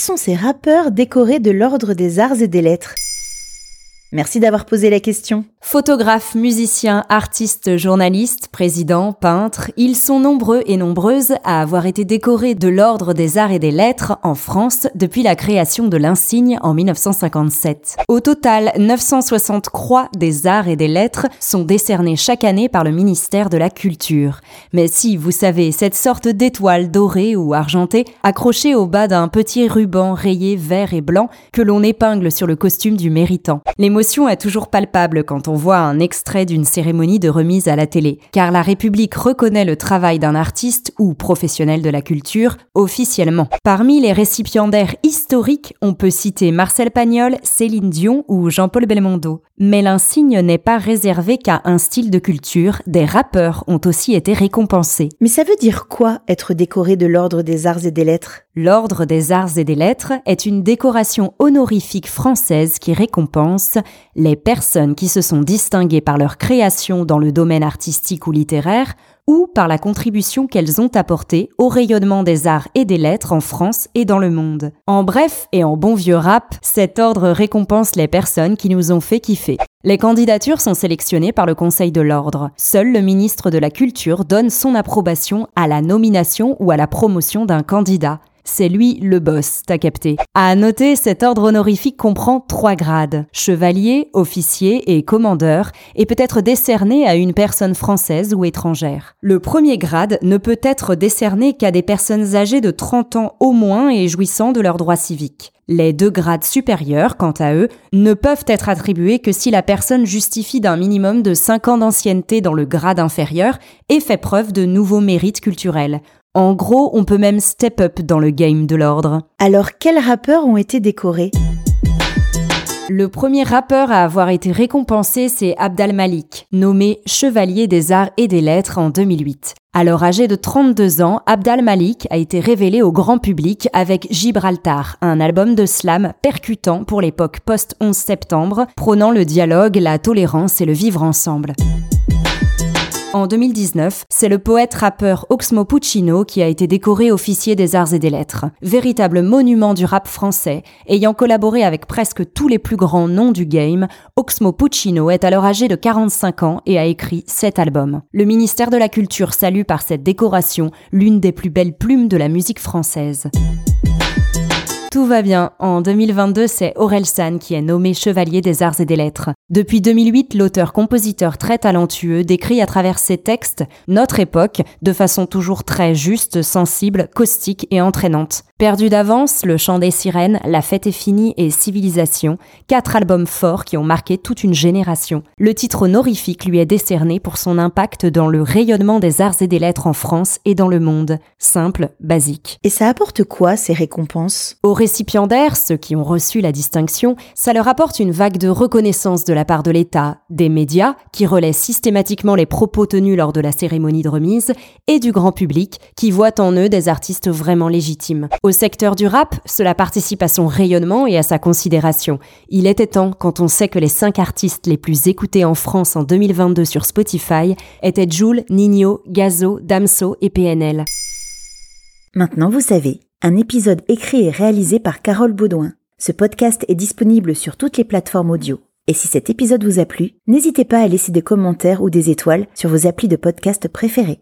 sont ces rappeurs décorés de l'Ordre des Arts et des Lettres? Merci d'avoir posé la question. Photographes, musiciens, artistes, journalistes, présidents, peintres, ils sont nombreux et nombreuses à avoir été décorés de l'Ordre des Arts et des Lettres en France depuis la création de l'insigne en 1957. Au total, 960 croix des Arts et des Lettres sont décernées chaque année par le ministère de la Culture. Mais si, vous savez, cette sorte d'étoile dorée ou argentée accrochée au bas d'un petit ruban rayé vert et blanc que l'on épingle sur le costume du méritant. L'émotion est toujours palpable quand on voit un extrait d'une cérémonie de remise à la télé, car la République reconnaît le travail d'un artiste ou professionnel de la culture officiellement. Parmi les récipiendaires historiques, on peut citer Marcel Pagnol, Céline Dion ou Jean-Paul Belmondo. Mais l'insigne n'est pas réservé qu'à un style de culture, des rappeurs ont aussi été récompensés. Mais ça veut dire quoi être décoré de l'Ordre des Arts et des Lettres? L'Ordre des Arts et des Lettres est une décoration honorifique française qui récompense les personnes qui se sont distinguées par leur création dans le domaine artistique ou littéraire ou par la contribution qu'elles ont apportée au rayonnement des arts et des lettres en France et dans le monde. En bref et en bon vieux rap, cet ordre récompense les personnes qui nous ont fait kiffer. Les candidatures sont sélectionnées par le Conseil de l'Ordre. Seul le ministre de la Culture donne son approbation à la nomination ou à la promotion d'un candidat. C'est lui le boss, t'as capté. À noter, cet ordre honorifique comprend trois grades. Chevalier, officier et commandeur, et peut être décerné à une personne française ou étrangère. Le premier grade ne peut être décerné qu'à des personnes âgées de 30 ans au moins et jouissant de leurs droits civiques. Les deux grades supérieurs, quant à eux, ne peuvent être attribués que si la personne justifie d'un minimum de 5 ans d'ancienneté dans le grade inférieur et fait preuve de nouveaux mérites culturels. En gros, on peut même step up dans le game de l'ordre. Alors, quels rappeurs ont été décorés? Le premier rappeur à avoir été récompensé, c'est Abdal Malik, nommé Chevalier des Arts et des Lettres en 2008. Alors âgé de 32 ans, Abdal Malik a été révélé au grand public avec Gibraltar, un album de slam percutant pour l'époque post-11 septembre, prônant le dialogue, la tolérance et le vivre ensemble. En 2019, c'est le poète-rappeur Oxmo Puccino qui a été décoré officier des arts et des lettres. Véritable monument du rap français, ayant collaboré avec presque tous les plus grands noms du game, Oxmo Puccino est alors âgé de 45 ans et a écrit 7 albums. Le ministère de la Culture salue par cette décoration l'une des plus belles plumes de la musique française. Tout va bien. En 2022, c'est Aurel San qui est nommé chevalier des arts et des lettres. Depuis 2008, l'auteur-compositeur très talentueux décrit à travers ses textes notre époque de façon toujours très juste, sensible, caustique et entraînante. Perdu d'avance, Le chant des sirènes, La fête est finie et Civilisation, quatre albums forts qui ont marqué toute une génération. Le titre honorifique lui est décerné pour son impact dans le rayonnement des arts et des lettres en France et dans le monde. Simple, basique. Et ça apporte quoi ces récompenses? Aux récipiendaires, ceux qui ont reçu la distinction, ça leur apporte une vague de reconnaissance de la part de l'État, des médias qui relaient systématiquement les propos tenus lors de la cérémonie de remise et du grand public qui voit en eux des artistes vraiment légitimes. Au secteur du rap, cela participe à son rayonnement et à sa considération. Il était temps, quand on sait que les cinq artistes les plus écoutés en France en 2022 sur Spotify étaient Joule, Nino, Gazo, Damso et PNL. Maintenant vous savez, un épisode écrit et réalisé par Carole Baudouin. Ce podcast est disponible sur toutes les plateformes audio. Et si cet épisode vous a plu, n'hésitez pas à laisser des commentaires ou des étoiles sur vos applis de podcast préférés.